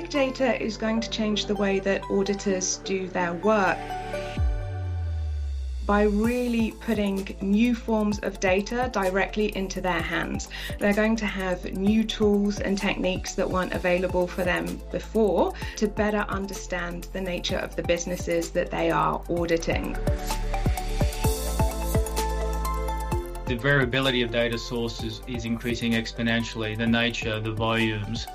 data is going to change the way that auditors do their work by really putting new forms of data directly into their hands. They're going to have new tools and techniques that weren't available for them before to better understand the nature of the businesses that they are auditing. The variability of data sources is increasing exponentially, the nature, the volumes.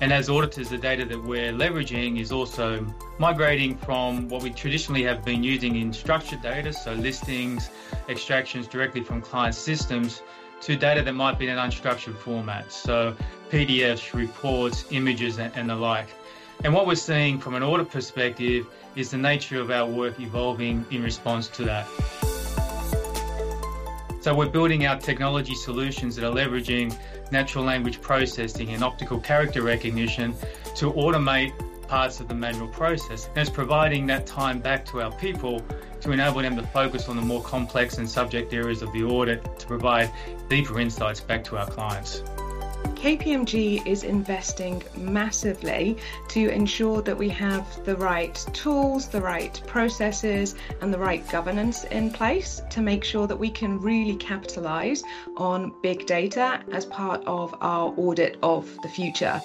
And as auditors, the data that we're leveraging is also migrating from what we traditionally have been using in structured data, so listings, extractions directly from client systems, to data that might be in an unstructured format, so PDFs, reports, images, and the like. And what we're seeing from an audit perspective is the nature of our work evolving in response to that. So we're building out technology solutions that are leveraging natural language processing and optical character recognition to automate parts of the manual process. And it's providing that time back to our people to enable them to focus on the more complex and subject areas of the audit to provide deeper insights back to our clients. KPMG is investing massively to ensure that we have the right tools, the right processes, and the right governance in place to make sure that we can really capitalize on big data as part of our audit of the future.